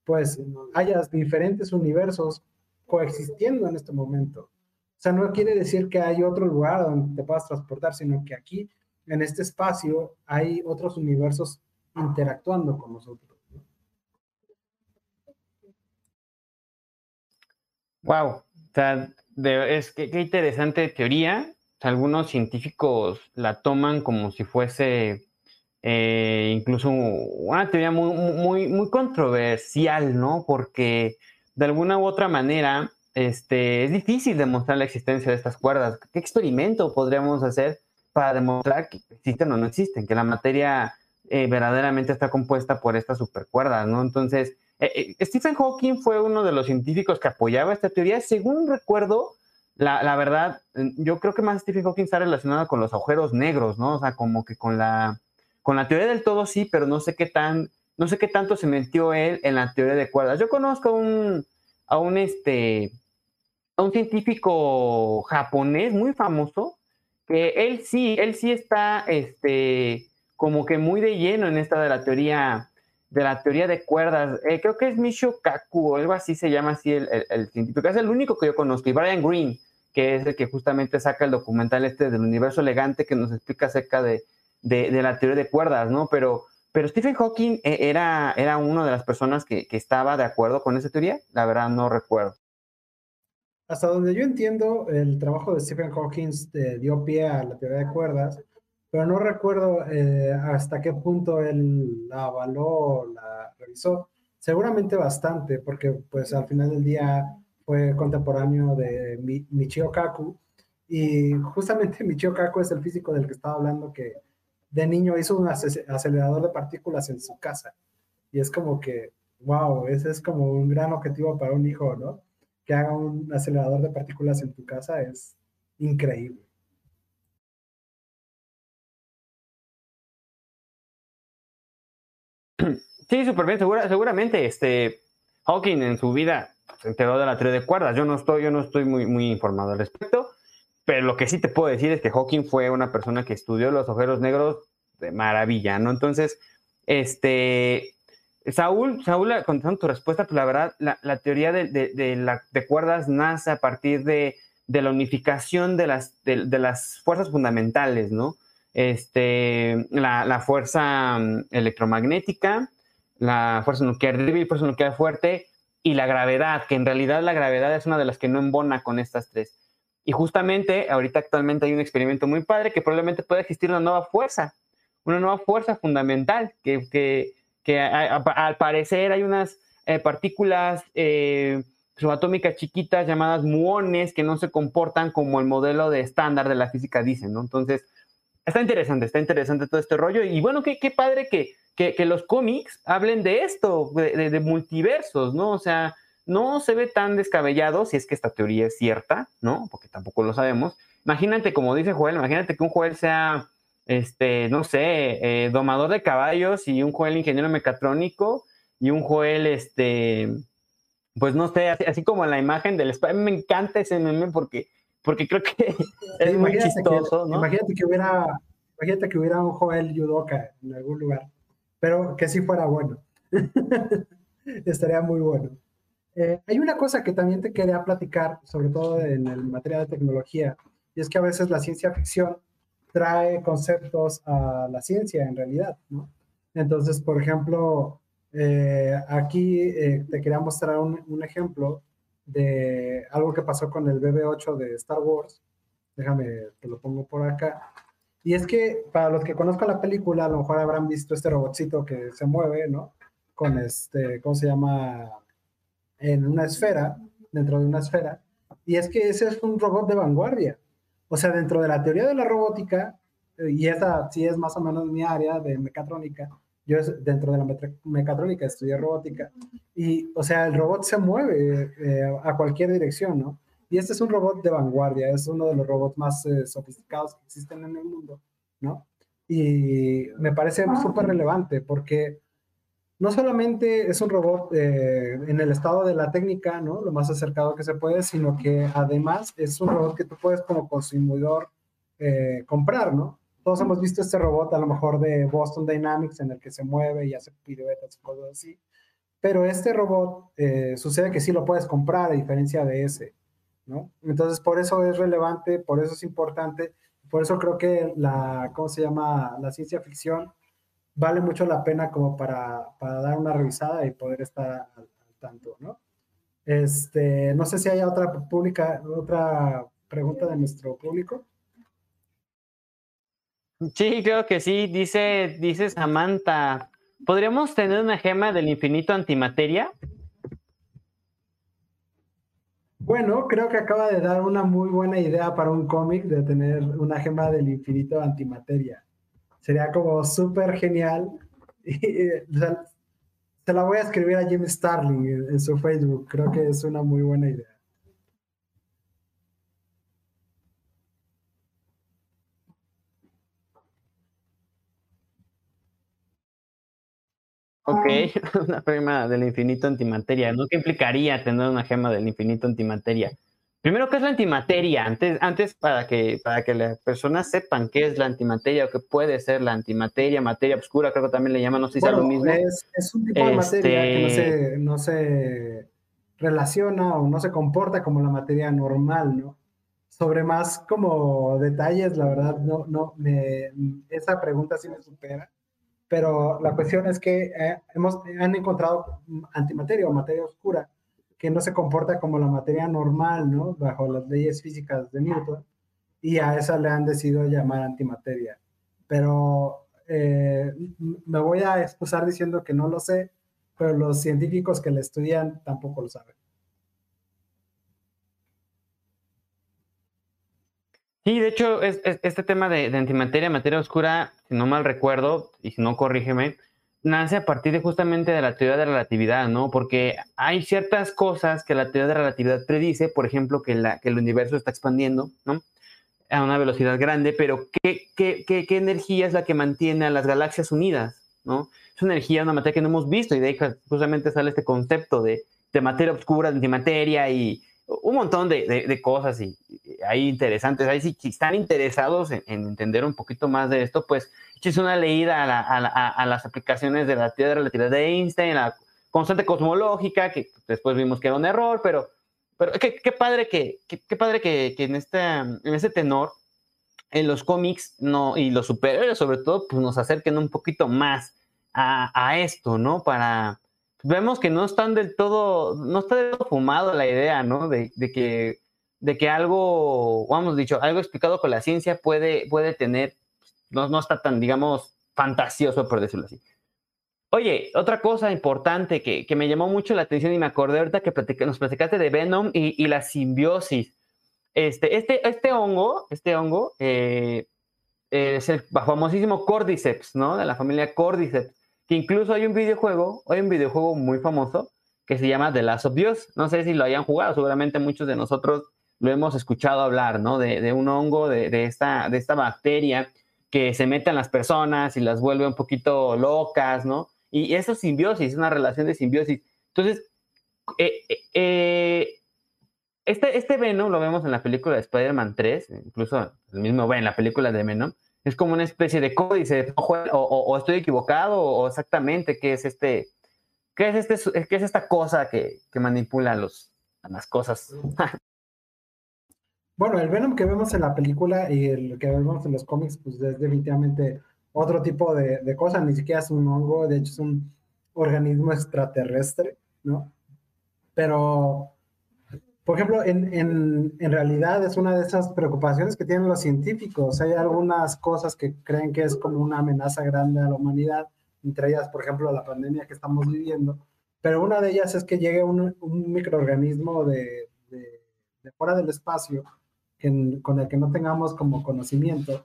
pues haya diferentes universos coexistiendo en este momento. O sea, no quiere decir que hay otro lugar donde te puedas transportar, sino que aquí, en este espacio, hay otros universos interactuando con nosotros. Wow, o sea, es que qué interesante teoría. Algunos científicos la toman como si fuese eh, incluso una teoría muy, muy, muy controversial, ¿no? Porque de alguna u otra manera este, es difícil demostrar la existencia de estas cuerdas. ¿Qué experimento podríamos hacer para demostrar que existen o no existen? Que la materia eh, verdaderamente está compuesta por estas supercuerdas, ¿no? Entonces, eh, Stephen Hawking fue uno de los científicos que apoyaba esta teoría. Según recuerdo, la, verdad, yo creo que más Stephen Hawking está relacionado con los agujeros negros, ¿no? O sea, como que con la con la teoría del todo sí, pero no sé qué tan, no sé qué tanto se metió él en la teoría de cuerdas. Yo conozco a un, a un este, a un científico japonés muy famoso, que él sí, él sí está, este, como que muy de lleno en esta de la teoría, de la teoría de cuerdas. Eh, creo que es Michio Kaku o algo así se llama así el, el, científico. Es el único que yo conozco. Y Brian Green, que es el que justamente saca el documental este del universo elegante que nos explica acerca de, de, la teoría de cuerdas, ¿no? Pero, pero Stephen Hawking eh, era, era una de las personas que, estaba de acuerdo con esa teoría, la verdad no recuerdo. Hasta donde yo entiendo, el trabajo de Stephen Hawking eh, dio pie a la teoría de cuerdas, pero no recuerdo eh, hasta qué punto él la avaló, la revisó. Seguramente bastante, porque pues al final del día fue contemporáneo de Michio Kaku, y justamente [LAUGHS] Michio Kaku es el físico del que estaba hablando que de niño hizo un acelerador de partículas en su casa. Y es como que, wow, ese es como un gran objetivo para un hijo, ¿no? Que haga un acelerador de partículas en tu casa es increíble. Sí, súper bien, seguramente este, Hawking en su vida se enteró de la teoría de cuerdas. Yo no estoy, yo no estoy muy, muy informado al respecto. Pero lo que sí te puedo decir es que Hawking fue una persona que estudió los agujeros negros de maravilla, ¿no? Entonces, este, Saúl, Saúl, contestando tu respuesta, pues la verdad, la, teoría de, de, cuerdas nace a partir de, la unificación de las, de, las fuerzas fundamentales, ¿no? Este, la, fuerza mm, electromagnética, la fuerza nuclear débil, fuerza nuclear fuerte y la gravedad, que en realidad la gravedad es una de las que no embona con estas tres. Y justamente ahorita actualmente hay un experimento muy padre que probablemente pueda existir una nueva fuerza, una nueva fuerza fundamental, que, que, que al parecer hay unas eh, partículas eh, subatómicas chiquitas llamadas muones que no se comportan como el modelo de estándar de la física dice, ¿no? Entonces, está interesante, está interesante todo este rollo. Y bueno, qué, qué padre que, que, que, los cómics hablen de esto, de, de multiversos, ¿no? O sea, no se ve tan descabellado si es que esta teoría es cierta, ¿no? Porque tampoco lo sabemos. Imagínate, como dice Joel, imagínate que un Joel sea, este, no sé, eh, domador de caballos y un Joel ingeniero mecatrónico y un Joel, este, pues no sé, así, como en la imagen del A Me encanta ese meme porque, porque creo que [LAUGHS] es muy chistoso, ¿no? Imagínate que hubiera, imagínate que hubiera un Joel Yudoka en algún lugar, pero que sí fuera bueno. [LAUGHS] Estaría muy bueno. Eh, hay una cosa que también te quería platicar, sobre todo en el materia de tecnología, y es que a veces la ciencia ficción trae conceptos a la ciencia en realidad. Entonces, por ejemplo, eh, aquí eh, te quería mostrar un, un, ejemplo de algo que pasó con el BB-8 de Star Wars. Déjame, te lo pongo por acá. Y es que para los que conozcan la película, a lo mejor habrán visto este robotcito que se mueve, ¿no? Con este, ¿cómo se llama? en una esfera, dentro de una esfera, y es que ese es un robot de vanguardia. O sea, dentro de la teoría de la robótica, y esa sí es más o menos mi área de mecatrónica, yo dentro de la mecatrónica estudié robótica, y o sea, el robot se mueve eh, a cualquier dirección, ¿no? Y este es un robot de vanguardia, es uno de los robots más eh, sofisticados que existen en el mundo, ¿no? Y me parece súper relevante porque no solamente es un robot eh, en el estado de la técnica, ¿no? Lo más acercado que se puede, sino que además es un robot que tú puedes como consumidor eh, comprar, ¿no? Todos hemos visto este robot a lo mejor de Boston Dynamics en el que se mueve y hace piruetas y cosas así. Pero este robot eh, sucede que sí lo puedes comprar a diferencia de ese, ¿no? Entonces por eso es relevante, por eso es importante, por eso creo que la, ¿cómo se llama? La ciencia ficción vale mucho la pena como para, para dar una revisada y poder estar al, tanto, ¿no? Este, no sé si hay otra pública, otra pregunta de nuestro público. Sí, creo que sí. Dice, dice Samantha, ¿podríamos tener una gema del infinito antimateria? Bueno, creo que acaba de dar una muy buena idea para un cómic de tener una gema del infinito antimateria. Sería como súper genial. se la voy a escribir a Jim Starling en, su Facebook. Creo que es una muy buena idea. Ok, [LAUGHS] una gema del infinito antimateria. ¿No? ¿Qué implicaría tener una gema del infinito antimateria? Primero, ¿qué es la antimateria? Antes, antes para, que, para que las personas sepan qué es la antimateria o qué puede ser la antimateria, materia oscura, creo que también le llaman, no sé si es lo mismo. Es, es, un tipo de materia que no se, no se relaciona o no se comporta como la materia normal, ¿no? Sobre más como detalles, la verdad, no, no, me, esa pregunta sí me supera pero la cuestión es que eh, hemos, han encontrado antimateria o materia oscura que no se comporta como la materia normal, ¿no? Bajo las leyes físicas de Newton, y a esa le han decidido llamar antimateria. Pero eh, me voy a excusar diciendo que no lo sé, pero los científicos que le estudian tampoco lo saben. Sí, de hecho, es, este tema de, antimateria, materia oscura, si no mal recuerdo, y si no corrígeme, nace a partir de justamente de la teoría de relatividad, ¿no? Porque hay ciertas cosas que la teoría de relatividad predice, por ejemplo, que, la, que el universo está expandiendo, ¿no? A una velocidad grande, pero ¿qué, qué, qué, qué energía es la que mantiene a las galaxias unidas, ¿no? Es una energía, una materia que no hemos visto, y de ahí justamente sale este concepto de, de materia oscura, de antimateria y un montón de, cosas y, hay interesantes. Ahí si, están interesados en, entender un poquito más de esto, pues es una leída a, las aplicaciones de la teoría de relatividad de Einstein, la constante cosmológica, que después vimos que era un error, pero, pero qué, padre que, qué, padre que, en, este, en este tenor, en los cómics no, y los superhéroes sobre todo, pues nos acerquen un poquito más a, esto, ¿no? Para, vemos que no están del todo, no está del todo fumado la idea, ¿no? De, que, de que algo, vamos dicho, algo explicado con la ciencia puede, puede tener, no, no está tan, digamos, fantasioso, por decirlo así. Oye, otra cosa importante que, que, me llamó mucho la atención y me acordé ahorita que nos platicaste de Venom y, y, la simbiosis. Este, este, este hongo, este hongo eh, es el famosísimo Cordyceps, ¿no? De la familia Cordyceps que incluso hay un videojuego, hay un videojuego muy famoso que se llama The Last of Us. No sé si lo hayan jugado, seguramente muchos de nosotros lo hemos escuchado hablar, ¿no? De, un hongo, de, esta, de esta bacteria que se mete en las personas y las vuelve un poquito locas, ¿no? Y eso es simbiosis, es una relación de simbiosis. Entonces, eh, eh, este, este Venom lo vemos en la película de Spider-Man 3, incluso el mismo ve en la película de Venom, es como una especie de códice, o, o, estoy equivocado, o exactamente qué es este, qué es este, qué es esta cosa que, que manipula los, las cosas. [LAUGHS] bueno, el Venom que vemos en la película y el que vemos en los cómics, pues es definitivamente otro tipo de, de cosa, ni siquiera es un hongo, de hecho es un organismo extraterrestre, ¿no? Pero por ejemplo, en, en, en, realidad es una de esas preocupaciones que tienen los científicos. Hay algunas cosas que creen que es como una amenaza grande a la humanidad, entre ellas, por ejemplo, la pandemia que estamos viviendo. Pero una de ellas es que llegue un, un microorganismo de, de, de, fuera del espacio con el que no tengamos como conocimiento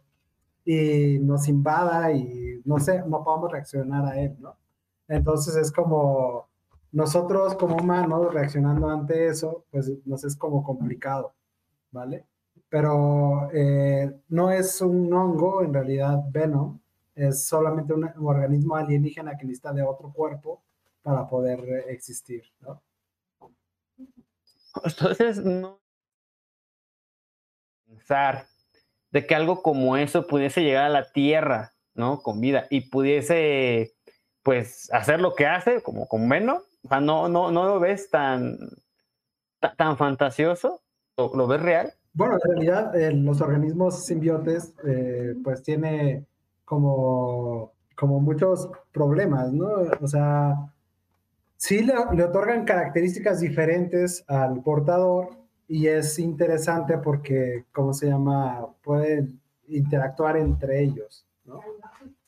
y nos invada y no sé, no podamos reaccionar a él, ¿no? Entonces es como nosotros como humanos reaccionando ante eso, pues nos es como complicado, ¿vale? Pero eh, no es un hongo, en realidad Venom, es solamente un, organismo alienígena que necesita de otro cuerpo para poder existir, ¿no? Entonces, no de que algo como eso pudiese llegar a la Tierra, ¿no? Con vida y pudiese, pues, hacer lo que hace, como con no, no, no lo ves tan, tan fantasioso, ¿Lo, ves real. Bueno, en realidad los organismos simbiotes eh, pues tiene como, como muchos problemas, ¿no? O sea, sí le, otorgan características diferentes al portador y es interesante porque, ¿cómo se llama? Pueden interactuar entre ellos, ¿no?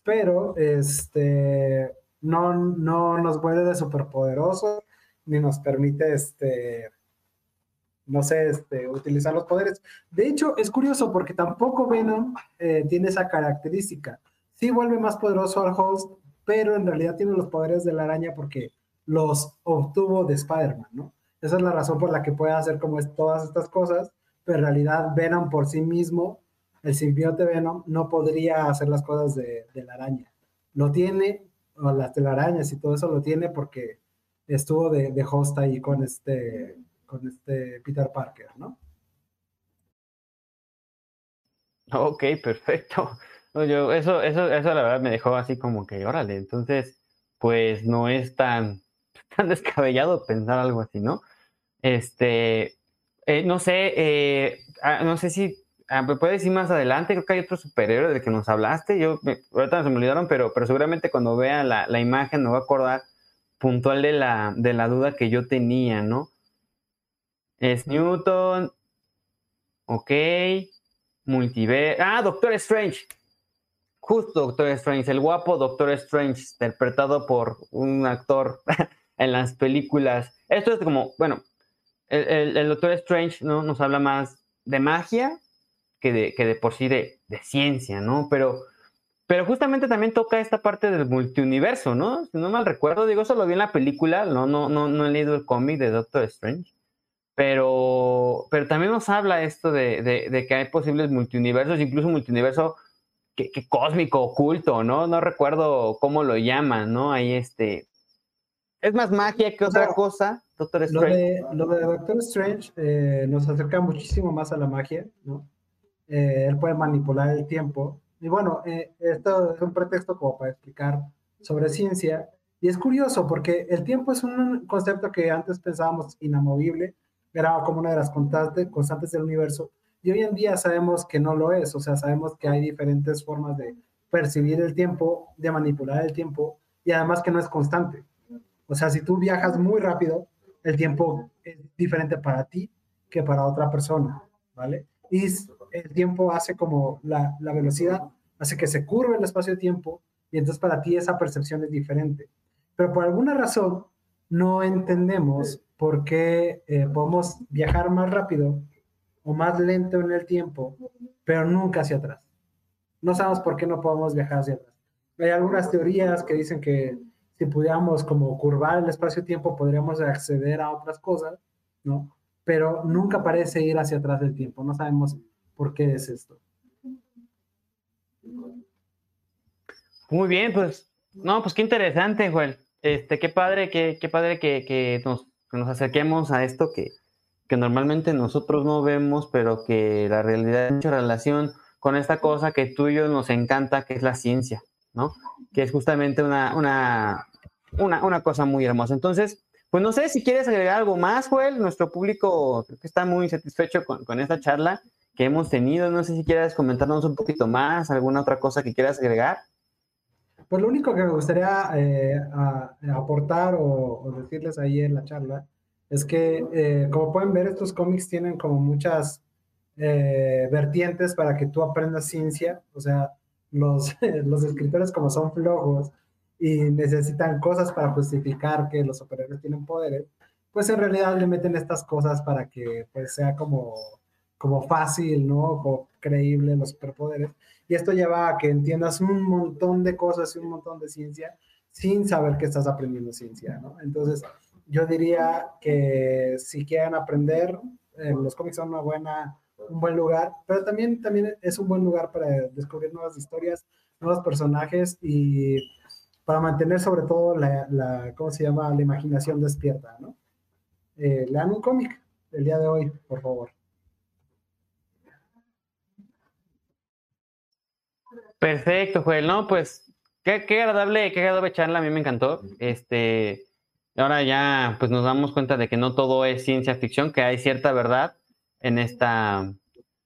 Pero este, no, no nos vuelve de superpoderosos ni nos permite este, no sé, este, utilizar los poderes. De hecho, es curioso porque tampoco Venom eh, tiene esa característica. Sí vuelve más poderoso al host, pero en realidad tiene los poderes de la araña porque los obtuvo de Spider-Man, ¿no? Esa es la razón por la que puede hacer como todas estas cosas, pero en realidad Venom por sí mismo, el simbionte Venom, no podría hacer las cosas de, la araña. Lo tiene, o las telarañas y todo eso lo tiene porque estuvo de, de host ahí con este con este Peter Parker, ¿no? Ok, perfecto. [LAUGHS] Eso, eso, eso la verdad me dejó así como que, órale, entonces, pues no es tan, [LAUGHS] tan descabellado pensar algo así, ¿no? Este, eh, no sé, eh, ah, no sé si ah, me puedes decir más adelante, creo que hay otro superhéroe del que nos hablaste, yo, ahorita se me olvidaron, pero, pero seguramente cuando vea la, la imagen me voy a acordar puntual de la, de la duda que yo tenía, ¿no? Es Newton. Ok. Multiverso. Ah, Doctor Strange. Justo Doctor Strange, el guapo Doctor Strange, interpretado por un actor [LAUGHS] en las películas. Esto es como, bueno, el, Doctor Strange ¿no? nos habla más de magia que de, que de por sí de, de, ciencia, ¿no? Pero, pero justamente también toca esta parte del multiuniverso, ¿no? Si no mal recuerdo, digo, eso lo vi en la película, no, no, no, no he leído el cómic de Doctor Strange pero, pero también nos habla esto de, de, que hay posibles multiuniversos, incluso multiuniverso que, que, cósmico, oculto, ¿no? No recuerdo cómo lo llaman, ¿no? Ahí este... Es más magia que otra cosa, Doctor Strange. Lo de, Doctor Strange eh, nos acerca muchísimo más a la magia, ¿no? Eh, él puede manipular el tiempo. Y bueno, eh, esto es un pretexto como para explicar sobre ciencia. Y es curioso porque el tiempo es un concepto que antes pensábamos inamovible, era como una de las constantes, constantes del universo. Y hoy en día sabemos que no lo es, o sea, sabemos que hay diferentes formas de percibir el tiempo, de manipular el tiempo, y además que no es constante. O sea, si tú viajas muy rápido, el tiempo es diferente para ti que para otra persona, ¿vale? Y el tiempo hace como la, la velocidad, hace que se curve el espacio-tiempo, y entonces para ti esa percepción es diferente. Pero por alguna razón no entendemos por qué eh, podemos viajar más rápido o más lento en el tiempo, pero nunca hacia atrás. No sabemos por qué no podemos viajar hacia atrás. Hay algunas teorías que dicen que si pudiéramos como curvar el espacio-tiempo podríamos acceder a otras cosas, ¿no? Pero nunca parece ir hacia atrás del tiempo. No sabemos por qué es esto. Muy bien, pues, no, pues qué interesante, Joel. Este, qué padre, qué, qué padre que, que nos nos acerquemos a esto que, que normalmente nosotros no vemos, pero que la realidad tiene relación con esta cosa que tú y yo nos encanta, que es la ciencia, ¿no? Que es justamente una, una, una, una cosa muy hermosa. Entonces, pues no sé si quieres agregar algo más, Joel. Nuestro público creo que está muy satisfecho con, con, esta charla que hemos tenido. No sé si quieres comentarnos un poquito más, alguna otra cosa que quieras agregar. Pues lo único que me gustaría eh, aportar o, decirles ahí en la charla es que, eh, como pueden ver, estos cómics tienen como muchas eh, vertientes para que tú aprendas ciencia. O sea, los, [LAUGHS] los escritores como son flojos y necesitan cosas para justificar que los superhéroes tienen poderes, pues en realidad le meten estas cosas para que pues sea como, como fácil, ¿no? Como creíble los superpoderes. Y esto lleva a que entiendas un montón de cosas y un montón de ciencia sin saber que estás aprendiendo ciencia, ¿no? Entonces, yo diría que si quieren aprender, eh, los cómics son una buena, un buen lugar, pero también, también es un buen lugar para descubrir nuevas historias, nuevos personajes y para mantener sobre todo la, ¿cómo se llama? La imaginación despierta, ¿no? Eh, lean un cómic el día de hoy, por favor. Perfecto, Joel. No, pues qué, qué, agradable, qué agradable charla, a mí me encantó. Este, ahora ya pues nos damos cuenta de que no todo es ciencia ficción, que hay cierta verdad en esta,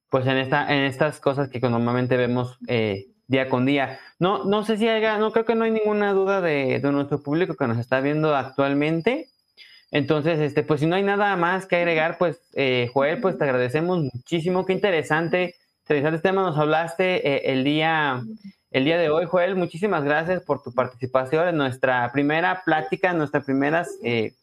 pues en esta, en estas cosas que normalmente vemos eh, día con día. No, no sé si haya, no creo que no hay ninguna duda de, de, nuestro público que nos está viendo actualmente. Entonces, este, pues si no hay nada más que agregar, pues eh, Joel, pues te agradecemos muchísimo, qué interesante interesantes temas nos hablaste eh, el, día, el día de hoy, Joel. Muchísimas gracias por tu participación en nuestra primera plática, en nuestra primera eh,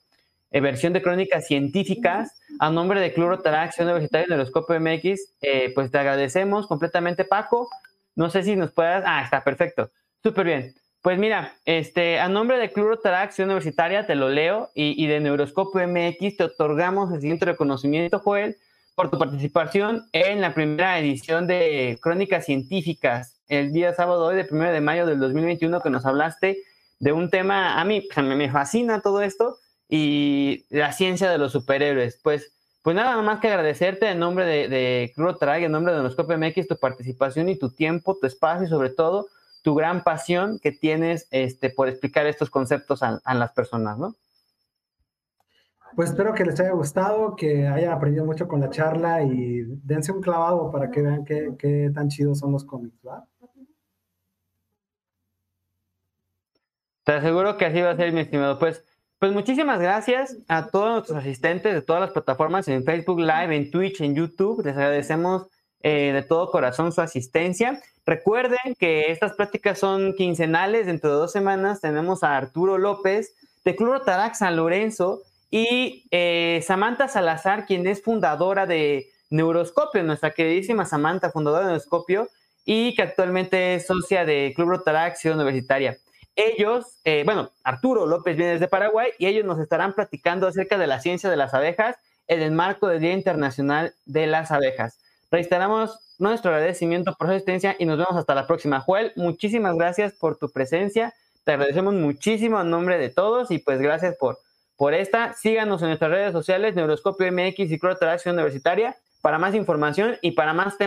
eh, versión de crónicas científicas. A nombre de Clorotarax Universitario Neuroscopio MX, pues te agradecemos completamente, Paco. No sé si nos puedas. Ah, está perfecto. Súper bien. Pues mira, este, a nombre de Clorotarax Universitaria, te lo leo, y, y de Neuroscopio MX te otorgamos el siguiente reconocimiento, Joel por tu participación en la primera edición de Crónicas Científicas el día sábado hoy de 1 de mayo del 2021 que nos hablaste de un tema, a mí me fascina todo esto y la ciencia de los superhéroes. Pues, pues nada más que agradecerte en nombre de, de Track, en nombre de Noscope MX, tu participación y tu tiempo, tu espacio y sobre todo tu gran pasión que tienes este, por explicar estos conceptos a, a las personas, ¿no? Pues espero que les haya gustado, que hayan aprendido mucho con la charla y dense un clavado para que vean qué, tan chidos son los cómics, ¿va? Te aseguro que así va a ser, mi estimado. Pues, pues muchísimas gracias a todos nuestros asistentes de todas las plataformas, en Facebook Live, en Twitch, en YouTube. Les agradecemos eh, de todo corazón su asistencia. Recuerden que estas prácticas son quincenales. Dentro de dos semanas tenemos a Arturo López de Cluro Tarax San Lorenzo y eh, Samantha Salazar, quien es fundadora de Neuroscopio, nuestra queridísima Samantha, fundadora de Neuroscopio, y que actualmente es socia de Club Rotaraxia Universitaria. Ellos, eh, bueno, Arturo López viene desde Paraguay y ellos nos estarán platicando acerca de la ciencia de las abejas en el marco del Día Internacional de las Abejas. Reiteramos nuestro agradecimiento por su asistencia y nos vemos hasta la próxima. Joel, muchísimas gracias por tu presencia. Te agradecemos muchísimo en nombre de todos y pues gracias por por esta. Síganos en nuestras redes sociales, Neuroscopio MX y Acción Universitaria, para más información y para más temas.